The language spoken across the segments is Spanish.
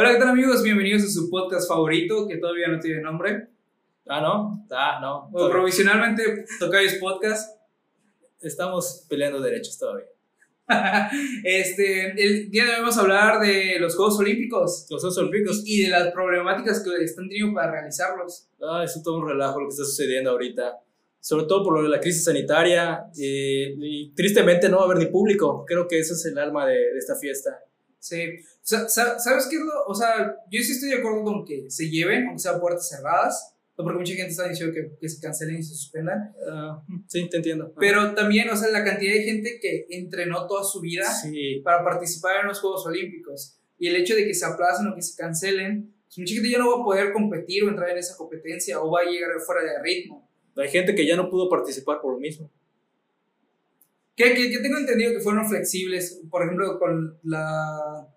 Hola, ¿qué tal amigos? Bienvenidos a su podcast favorito, que todavía no tiene nombre. Ah, ¿no? Ah, no. O provisionalmente Tocayos Podcast. Estamos peleando derechos todavía. este, el día de hoy vamos a hablar de los Juegos Olímpicos. Los Juegos Olímpicos. Y de las problemáticas que están teniendo para realizarlos. Ah, es todo un relajo lo que está sucediendo ahorita. Sobre todo por lo de la crisis sanitaria. eh, y tristemente no va a haber ni público. Creo que ese es el alma de, de esta fiesta. Sí. Sa- sa- ¿Sabes qué? es lo- O sea, yo sí estoy de acuerdo con que se lleven, aunque sea puertas cerradas. Porque mucha gente está diciendo que, que se cancelen y se suspendan. Ah, sí, te entiendo. Pero también, o sea, la cantidad de gente que entrenó toda su vida Sí. para participar en los Juegos Olímpicos. Y el hecho de que se aplacen o que se cancelen, pues mucha gente ya no va a poder competir o entrar en esa competencia o va a llegar fuera de ritmo. Hay gente que ya no pudo participar por lo mismo. Que, que, que tengo entendido que fueron flexibles, por ejemplo, con la.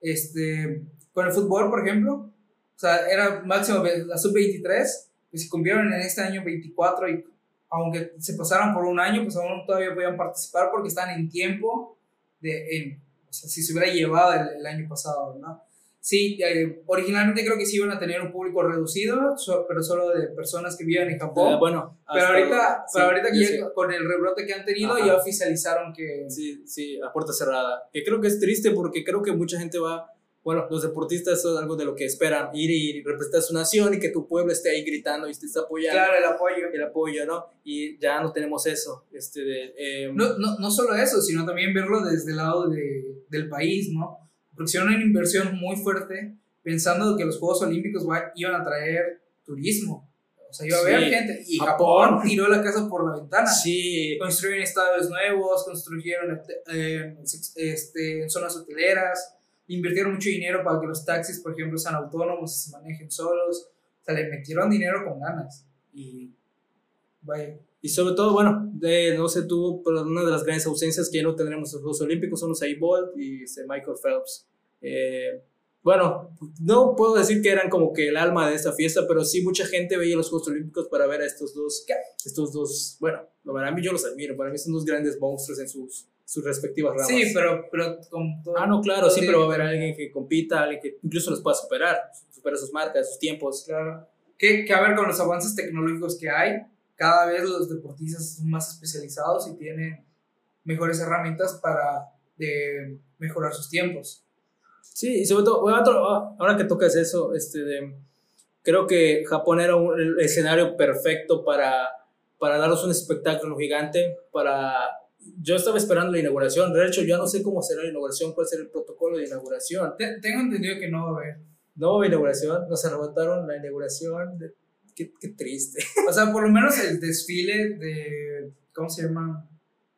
Este. Con el fútbol, por ejemplo. O sea, era máximo la sub-23, que se convirtieron en este año 24 y aunque se pasaron por un año, pues aún todavía podían participar porque están en tiempo de. en- o sea, si se hubiera llevado el, el año pasado, ¿no? Sí, eh, originalmente creo que sí iban a tener un público reducido, so- pero solo de personas que viven en Japón. Ah, bueno. pero ahorita, sí, pero ahorita que ya ya con el rebrote que han tenido, Ajá. ya oficializaron que. Sí, sí, a puerta cerrada. Que creo que es triste porque creo que mucha gente va, bueno, los deportistas eso es algo de lo que esperan, ir y representar a su nación y que tu pueblo esté ahí gritando y te esté apoyando. Claro, el apoyo. El apoyo, ¿no? Y ya no tenemos eso. Este, de, eh, No, no, no solo eso, sino también verlo desde el lado de, del país, ¿no? Porque hicieron una inversión muy fuerte pensando que los Juegos Olímpicos iban a traer turismo. O sea, iba a haber Sí. gente. Y Japón. Japón tiró la casa por la ventana. Sí, Construyeron estadios nuevos, construyeron eh, este, zonas hoteleras, invirtieron mucho dinero para que los taxis, por ejemplo, sean autónomos y se manejen solos. O sea, le metieron dinero con ganas. Y vaya. y sobre todo, bueno, de, no sé tú, pero una de las grandes ausencias que ya no tendremos en los Juegos Olímpicos son Usain Bolt y este, Michael Phelps. Eh, bueno, no puedo decir que eran como que el alma de esta fiesta, pero sí mucha gente veía los Juegos Olímpicos para ver a estos dos, estos dos, bueno, para mí yo los admiro, para mí son dos grandes monstruos en sus, sus respectivas ramas. Sí, pero, pero con todo. Ah, no, claro, todo siempre va a haber alguien que compita, alguien que incluso los pueda superar, supera sus marcas, sus tiempos. Claro. Que, que a ver, con los avances tecnológicos que hay, cada vez los deportistas son más especializados y tienen mejores herramientas para de mejorar sus tiempos. Sí, y sobre todo, ah, ahora que tocas eso, este, creo que Japón era un- el escenario perfecto para, para darnos un espectáculo gigante, para... Yo estaba esperando la inauguración, de hecho yo no sé cómo será la inauguración, cuál será el protocolo de inauguración. Te- tengo entendido que no va a haber. No hubo inauguración, nos arrebataron la inauguración, de- qué, qué triste. O sea, por lo menos el desfile de. ¿Cómo se llama?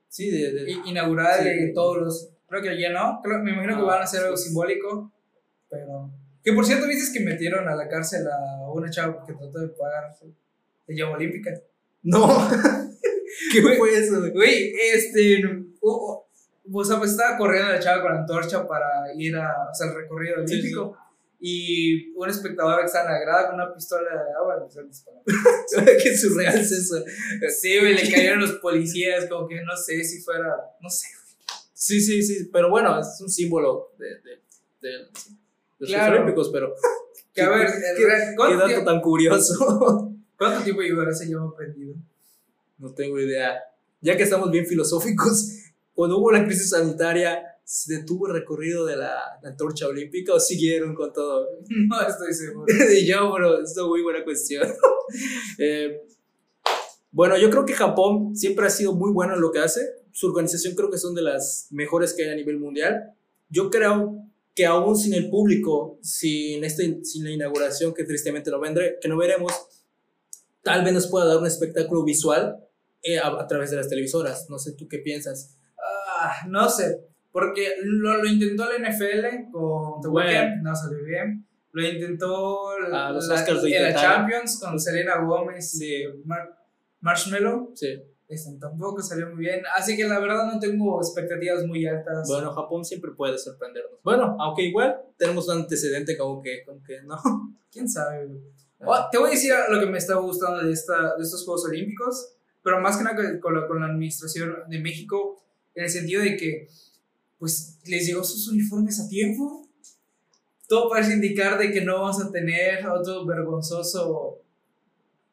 Sí, de, de- I- Inaugural Sí. de todos los. Creo que ya no. Creo, me imagino que Ah, van a hacer algo sí. simbólico. Pero. Que por cierto, viste que metieron a la cárcel a una chava que trató de pagar la llama olímpica. No, ¿qué fue eso? güey? Este. o- o- o sea, pues estaba corriendo la chava con la antorcha para ir a hacer el recorrido Sí, olímpico. Y un espectador que estaba en la grada con una pistola de agua le a disparar. qué surreal es eso. Sí, güey, le cayeron los policías, como que no sé si fuera. No sé. Sí, sí, sí, pero bueno, es un símbolo de, de, de- de los Claro. Juegos Olímpicos, pero Que a ver, qué- qué ¿cuánto, dato tiempo, tan curioso. cuánto tiempo llevará ese llama prendido? No tengo idea. Ya que estamos bien filosóficos, cuando hubo la crisis sanitaria, ¿se detuvo el recorrido de la, la antorcha olímpica o siguieron con todo? No estoy seguro. y yo, pero es una muy buena cuestión. Eh, bueno, yo creo que Japón siempre ha sido muy bueno en lo que hace. Su organización creo que son de las mejores que hay a nivel mundial. Yo creo que aún sin el público, sin, este, sin la inauguración que tristemente no, vendré, que no veremos, tal vez nos pueda dar un espectáculo visual eh, a, a través de las televisoras. No sé tú qué piensas. Ah, no sé, porque lo, lo intentó la NFL con The. Weeknd, no salió bien. Lo intentó la, Ah, los la- la. Champions con Selena Gómez Sí. y Mar- Marshmello. Sí. Este, tampoco salió muy bien. Así que la verdad no tengo expectativas muy altas. Bueno, Japón siempre puede sorprendernos. Bueno, aunque igual tenemos un antecedente como que, como que no. ¿Quién sabe? Oh, te voy a decir lo que me está gustando de, esta, de estos Juegos Olímpicos, pero más que nada con- la, con la administración de México, en el sentido de que, pues, les llegó sus uniformes a tiempo. todo parece indicar de que no vamos a tener otro vergonzoso. O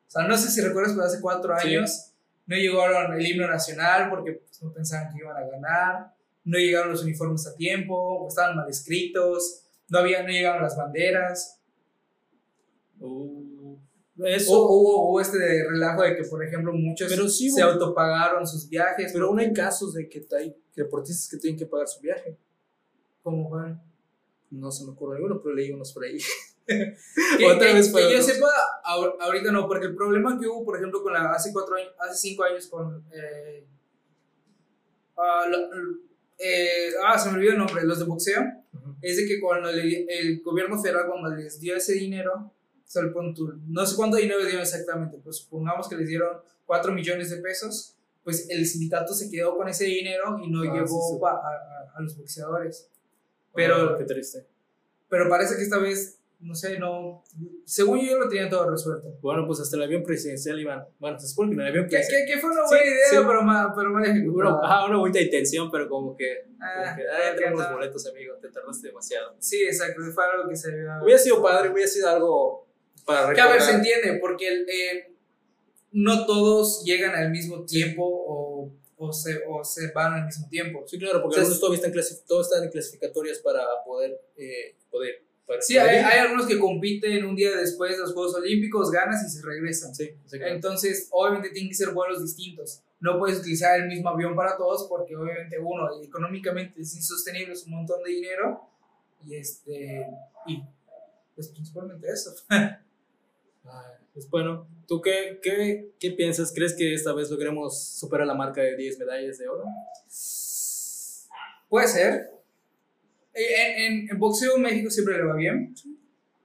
sea, no sé si recuerdas, pero hace cuatro años no llegaron el himno nacional porque pues, no pensaban que iban a ganar, no llegaron los uniformes a tiempo, estaban mal escritos, no, había, no llegaron las banderas. Uh, eso. Hubo, hubo, este relajo de que, por ejemplo, muchos se autopagaron sus viajes. Pero aún hay casos de que hay deportistas que tienen que pagar su viaje. ¿Cómo van? No se me ocurre alguno, pero leí unos por ahí. que, Otra vez que yo sepa, ahorita no, porque el problema que hubo, por ejemplo, con la, hace, cuatro años, hace cinco años con... Eh, uh, eh, ah, se me olvidó el nombre, los de boxeo, es de que cuando el gobierno federal cuando les dio ese dinero, no sé cuánto dinero dieron exactamente, pero supongamos que les dieron 4 millones de pesos, pues el sindicato se quedó con ese dinero y no ah, llegó A, a, a, los boxeadores. Pero, oh, qué triste. Pero parece que esta vez no sé, no. Según yo, lo tenía todo resuelto. Bueno, pues hasta el avión presidencial iban. Bueno, se supone que en el avión presidencial. Que, fue una buena idea, pero mal, pero mal ejecutada. Ah, una buena intención, pero como que. Ah, que, ah, tenemos los boletos, amigo, te tardaste demasiado. Sí, exacto, fue algo que se había. Hubiera sido padre, hubiera sido algo para recordar. Que a ver, se entiende, porque eh, no todos llegan al mismo tiempo o, o, se, o se van al mismo tiempo. Sí, claro, porque algunos todavía están, todos están en clasificatorias para poder. Eh, poder Sí, hay, hay, algunos que compiten un día después de los Juegos Olímpicos, ganas y se regresan. Sí, Entonces, obviamente tienen que ser vuelos distintos. No puedes utilizar el mismo avión para todos porque obviamente uno, económicamente es insostenible, es un montón de dinero. Y este, y pues principalmente eso. pues bueno, ¿tú qué, qué, qué piensas? ¿Crees que esta vez logremos superar la marca de 10 medallas de oro? Puede ser, eh, en, en, boxeo México siempre le va bien.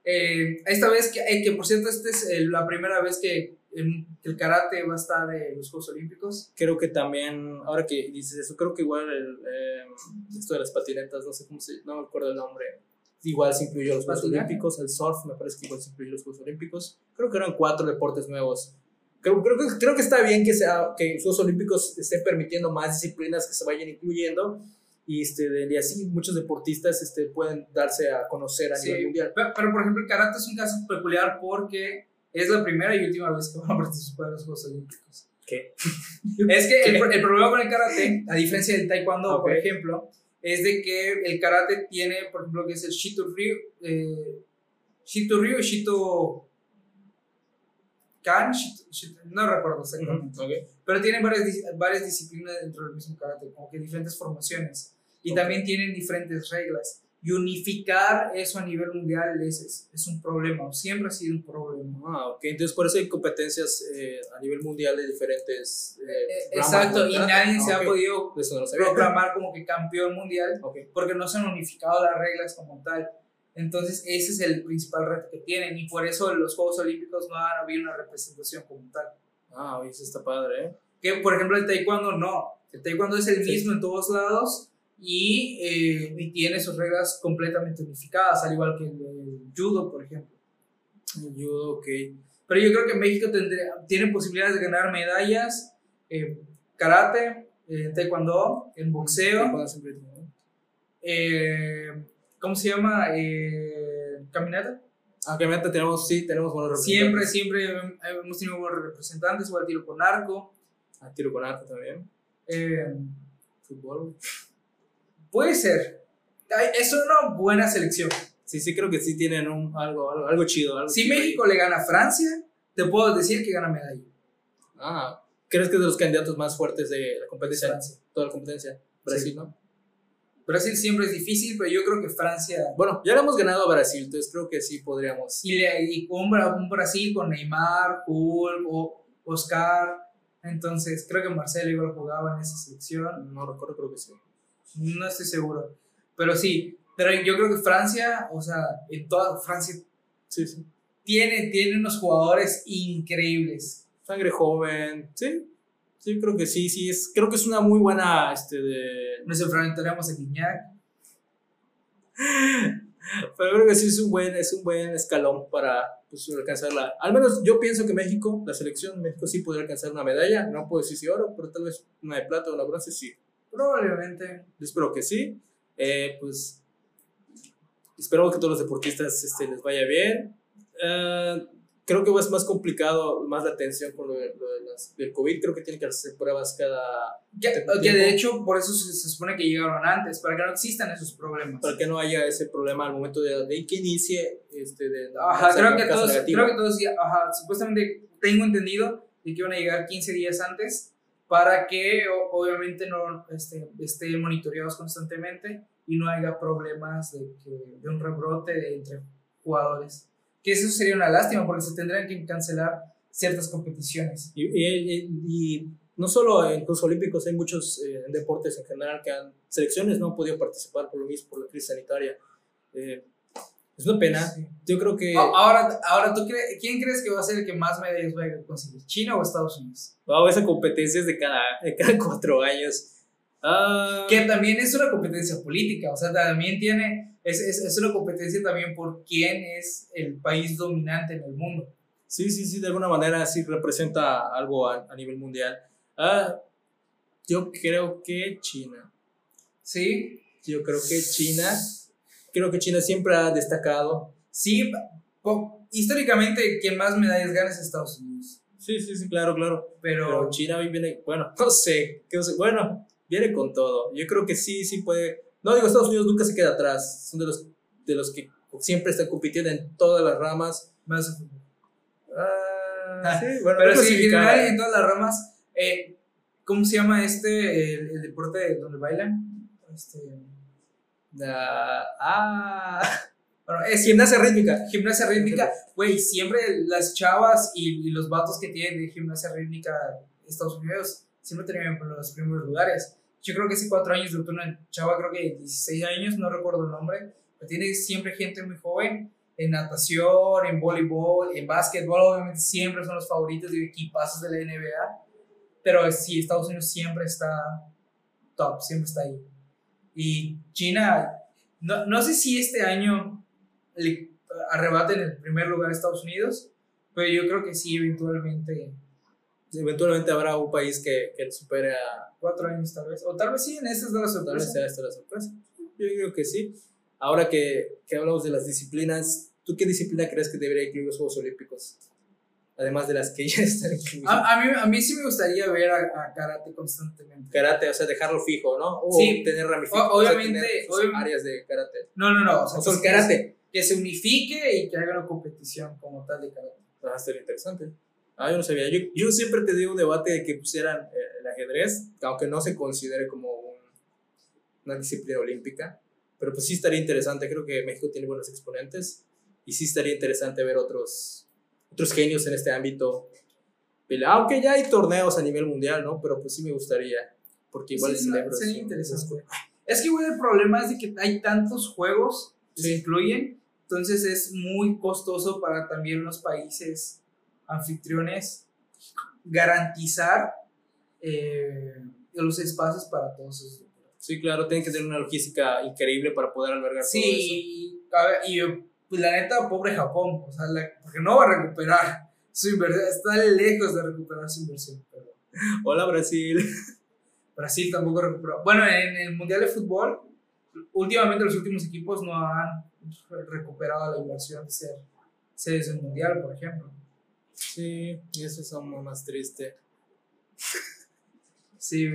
Eh, esta vez, que, eh, que por cierto, esta es la primera vez que, el karate va a estar en los Juegos Olímpicos. Creo que también, ahora que dices eso, creo que igual el, esto de las patinetas, no sé cómo se, no me acuerdo el nombre, igual se incluyó los Juegos Olímpicos, el surf me parece que igual se incluyó los Juegos Olímpicos. Creo que eran cuatro deportes nuevos. Creo, creo, creo que está bien que, sea, que los Juegos Olímpicos estén permitiendo más disciplinas que se vayan incluyendo y, este, y así muchos deportistas este, pueden darse a conocer a nivel mundial. Pero, por ejemplo, el karate es un caso peculiar porque es la primera y última vez que van a participar en los Juegos Olímpicos. ¿Qué? Es que el, el, problema con el karate, a diferencia del taekwondo, por ejemplo, es de que el karate tiene, por ejemplo, que es el Shito Ryu, eh, Shito Ryu y Shito Kan, no recuerdo exactamente. Pero tienen varias, varias disciplinas dentro del mismo karate, como que diferentes formaciones y también tienen diferentes reglas. Y unificar eso a nivel mundial es, es, un problema, siempre ha sido un problema. Ah, ok, entonces por eso hay competencias eh, a nivel mundial de diferentes... Eh, eh, exacto, y nadie se ha podido proclamar como que campeón mundial porque no se han unificado las reglas como tal. Entonces ese es el principal reto que tienen y por eso los Juegos Olímpicos no han habido una representación como tal. Ah, eso está padre, ¿eh? Que por ejemplo el taekwondo no, el taekwondo es el mismo en todos lados y, eh, y, tiene sus reglas completamente unificadas, al igual que el, judo, por ejemplo. El judo, ok. Pero yo creo que México tendría, tiene posibilidades de ganar medallas en karate, en taekwondo, en boxeo. Eh, ¿Cómo se llama? Eh, ¿Caminata? Ah, caminata tenemos, sí, tenemos buenos representantes. Siempre, siempre hemos tenido buenos representantes, igual tiro con arco. Ah, tiro con arco también. Eh, fútbol. Puede ser. Es una buena selección. Sí, sí, creo que sí tienen un, algo, algo, chido. si México le gana a Francia, te puedo decir que gana medalla. Ah, ¿crees que es de los candidatos más fuertes de la competencia? Francia. Toda la competencia. Brasil, ¿no? Brasil siempre es difícil, pero yo creo que Francia. Bueno, ya le hemos ganado a Brasil, entonces creo que sí podríamos. Y, y un, Brasil con Neymar, Hulk, o Oscar. Entonces creo que Marcelo igual jugaba en esa selección. No recuerdo, creo que sí. No estoy seguro. Pero sí, pero yo creo que Francia, o sea, en toda Francia sí, sí. Tiene, tiene unos jugadores increíbles. Sangre joven, sí. Sí, creo que sí, sí. Es, creo que es una muy buena. Este, de... Nos enfrentaremos a Guiñac. Pero creo que sí es un buen, es un buen escalón para pues, alcanzarla. Al menos yo pienso que México, la selección México sí podría alcanzar una medalla. No puedo decir si oro, pero tal vez una de plata o una bronce sí. Probablemente. espero que sí. Eh, pues esperamos que todos los deportistas este, les vaya bien. Uh, creo que es más complicado, más la atención con lo, de, las, del COVID. Creo que tienen que hacer pruebas cada. Que, que de hecho, por eso se, supone que llegaron antes, para que no existan esos problemas. Para que no haya ese problema al momento de, de que inicie. Este, de, ajá, creo que, todos, creo que todos. Ajá, supuestamente tengo entendido de que iban a llegar 15 días antes para que obviamente no este, estén monitoreados constantemente y no haya problemas de, que, de un rebrote de, entre jugadores que eso sería una lástima porque se tendrían que cancelar ciertas competiciones. Y, y, no solo en Juegos Olímpicos, hay muchos eh, deportes en general que han, selecciones no han podido participar por lo mismo, por la crisis sanitaria. Eh, es una pena. Yo creo que. Ahora, ahora ¿tú crees, ¿quién crees que va a ser el que más medallas va a conseguir? ¿China o Estados Unidos? Wow, esa competencia es de cada, de cada cuatro años. Ah. Que también es una competencia política, o sea, también tiene, es, es, es, una competencia también por quién es el país dominante en el mundo. Sí, sí, sí, de alguna manera sí representa algo a, a nivel mundial. Ah, yo creo que China. Sí. Yo creo que China, creo que China siempre ha destacado. Sí, históricamente quien más medallas gana es Estados Unidos. Sí, sí, sí, claro, claro. Pero, Pero China hoy viene, bueno, no sé, no sé, bueno, viene con todo. Yo creo que sí, sí puede. No digo, Estados Unidos nunca se queda atrás. Son de los, de los que siempre están compitiendo en todas las ramas. Más. Ah, sí, bueno, pero sí, en general en todas las ramas. Eh, ¿Cómo se llama este, el, deporte donde bailan? Este. Ah. Bueno, es gimnasia rítmica. Gimnasia rítmica, güey, siempre las chavas y, los vatos que tienen de gimnasia rítmica Estados Unidos siempre tenían los primeros lugares. Yo creo que hace cuatro años de una chava, creo que 16 años, no recuerdo el nombre, pero tiene siempre gente muy joven en natación, en voleibol, en básquetbol, obviamente siempre son los favoritos de equipazos de la NBA, pero sí, Estados Unidos siempre está top, siempre está ahí. Y China, no, no sé si este año le arrebaten el primer lugar a Estados Unidos, pero yo creo que sí, eventualmente eventualmente habrá un país que, que supere a cuatro años tal vez. O tal vez sí, en esta es la sorpresa. Tal vez sea esta la sorpresa. Yo creo que sí. Ahora que, que hablamos de las disciplinas, ¿tú qué disciplina crees que debería incluir los Juegos Olímpicos? Además de las que ya están incluidas. A, a, mí, a mí sí me gustaría ver a, karate constantemente. Karate, o sea, dejarlo fijo, ¿no? O sí, tener ramificaciones. Obviamente, áreas de karate. No, no, no. O sea, o karate. Que se unifique y que haga una competición como tal de karate. Va a ser interesante. Ah, yo no sabía. Yo, yo siempre te digo un debate de que pusieran eh, el ajedrez, aunque no se considere como un, una disciplina olímpica, pero pues sí estaría interesante. Creo que México tiene buenos exponentes y sí estaría interesante ver otros, otros genios en este ámbito. Aunque ya hay torneos a nivel mundial, ¿no? Pero pues sí me gustaría, porque igual sí, sería interesante. Es que igual el problema es de que hay tantos juegos que se incluyen, entonces es muy costoso para también los países anfitriones garantizar eh, los espacios para todos esos Sí, claro, tienen que tener una logística increíble para poder albergar sí, todo eso. y pues, la neta, pobre Japón, o sea, porque no va a recuperar su inversión, está lejos de recuperar su inversión. Hola Brasil. Brasil tampoco recuperó. Bueno, en el Mundial de Fútbol, últimamente los últimos equipos no han recuperado la inversión de ser sedes del Mundial, por ejemplo. Sí, y eso es aún más triste. sí,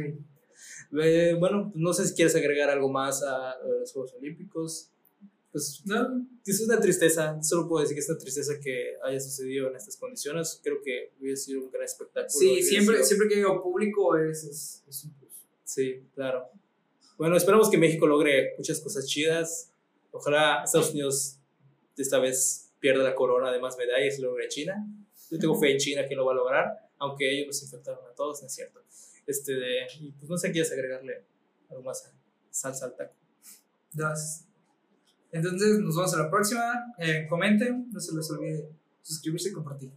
bueno, no sé si quieres agregar algo más a, los Juegos Olímpicos. Pues no, es una tristeza, solo puedo decir que es una tristeza que haya sucedido en estas condiciones. Creo que hubiera sido un gran espectáculo. Sí, siempre, siempre que haya público es, es, es un plus. Sí, claro. Bueno, esperamos que México logre muchas cosas chidas. Ojalá Estados Unidos esta vez pierda la corona de más medallas y logre China. Yo tengo fe en China que lo va a lograr, aunque ellos nos infectaron a todos, no es cierto. Este de, y pues no sé, quieres agregarle algo más a salsa al taco. Gracias. Entonces, nos vemos a la próxima. Eh, comenten, no se les olvide suscribirse y compartir.